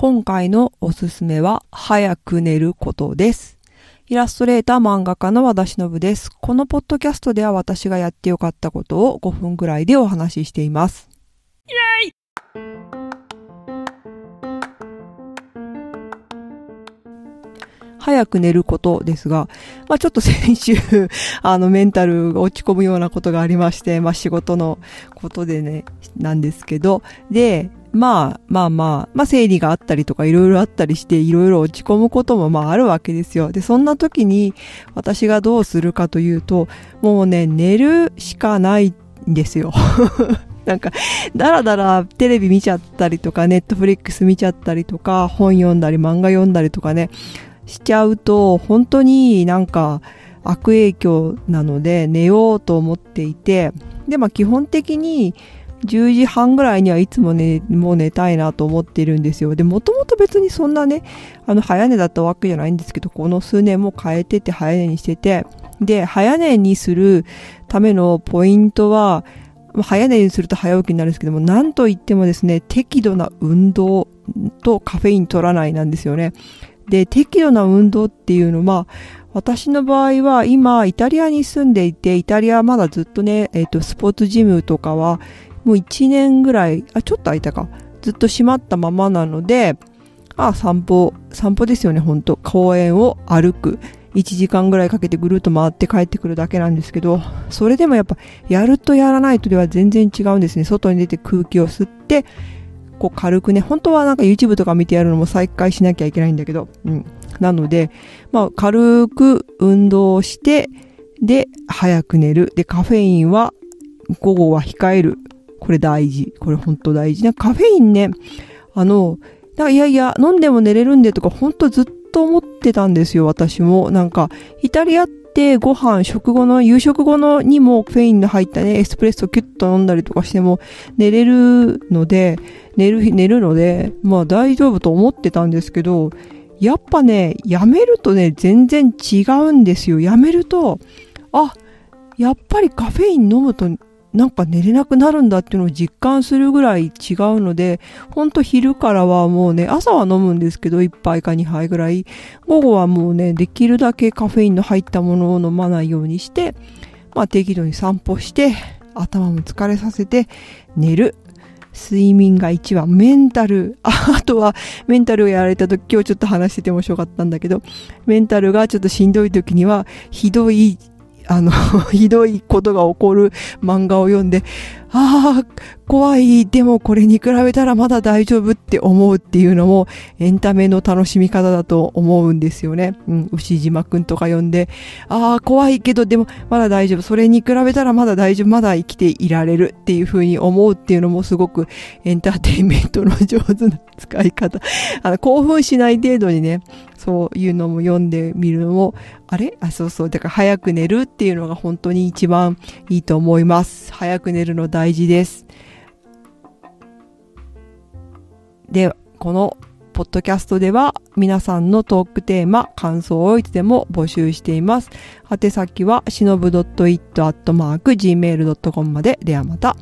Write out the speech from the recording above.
今回のおすすめは、早く寝ることです。イラストレーター漫画家の和田忍です。このポッドキャストでは私がやってよかったことを5分ぐらいでお話ししています。イエイ早く寝ることですが、まあちょっと先週、あのメンタルが落ち込むようなことがありまして、まあ仕事のことでね、なんですけど、で、まあまあまあ、まあ生理があったりとかいろいろあったりしていろいろ落ち込むこともまああるわけですよ。で、そんな時に私がどうするかというと、もうね、寝るしかないんですよ。なんか、だらだらテレビ見ちゃったりとか、ネットフリックス見ちゃったりとか、本読んだり漫画読んだりとかね、しちゃうと、本当になんか悪影響なので寝ようと思っていて、で、まあ基本的に10時半ぐらいにはいつもね、もう寝たいなと思っているんですよ。で、もともと別にそんなね、あの早寝だったわけじゃないんですけど、この数年も変えてて早寝にしてて、で、早寝にするためのポイントは、早寝にすると早起きになるんですけども、なんといってもですね、適度な運動とカフェイン取らないなんですよね。で、適度な運動っていうのは、私の場合は今、イタリアに住んでいて、イタリアはまだずっとね、えっ、と、スポーツジムとかは、もう1年ぐらい、あ、ちょっと空いたか。ずっと閉まったままなので、あ、散歩、散歩ですよね、ほんと。公園を歩く。1時間ぐらいかけてぐるっと回って帰ってくるだけなんですけど、それでもやっぱ、やるとやらないとでは全然違うんですね。外に出て空気を吸って、こう軽くね、本当はなんか YouTube とか見てやるのも再開しなきゃいけないんだけど、うん。なので、まあ軽く運動して、で、早く寝る。で、カフェインは午後は控える。これ大事。これ本当大事。なカフェインね、あの、なんかいやいや、飲んでも寝れるんでとか、本当ずっと思ってたんですよ、私も。なんか、イタリアってご飯、食後の、夕食後のにもフェインの入ったね、エスプレッソキュッと飲んだりとかしても寝れるので、寝る、寝るので、まあ大丈夫と思ってたんですけど、やっぱね、やめるとね、全然違うんですよ。やめると、あ、やっぱりカフェイン飲むとなんか寝れなくなるんだっていうのを実感するぐらい違うので、ほんと昼からはもうね、朝は飲むんですけど、1杯か2杯ぐらい。午後はもうね、できるだけカフェインの入ったものを飲まないようにして、まあ適度に散歩して、頭も疲れさせて寝る。睡眠が一番。メンタル。ああとは、メンタルをやられた時、今日ちょっと話してて面白かったんだけど、メンタルがちょっとしんどい時には、ひどいあの、ひどいことが起こる漫画を読んで、ああ、怖い。でもこれに比べたらまだ大丈夫って思うっていうのもエンタメの楽しみ方だと思うんですよね。うん、牛島くんとか読んで、ああ、怖いけどでもまだ大丈夫。それに比べたらまだ大丈夫。まだ生きていられるっていう風に思うっていうのもすごくエンターテインメントの上手な使い方。あの、興奮しない程度にね、そういうのも読んでみるのも、あれあ、そうそう。だから早く寝るっていうのが本当に一番いいと思います。早く寝るの大大事です。で、このポッドキャストでは皆さんのトークテーマ、感想をいつでも募集しています。宛先はしのぶ .it.gmail.com まで。ではまた。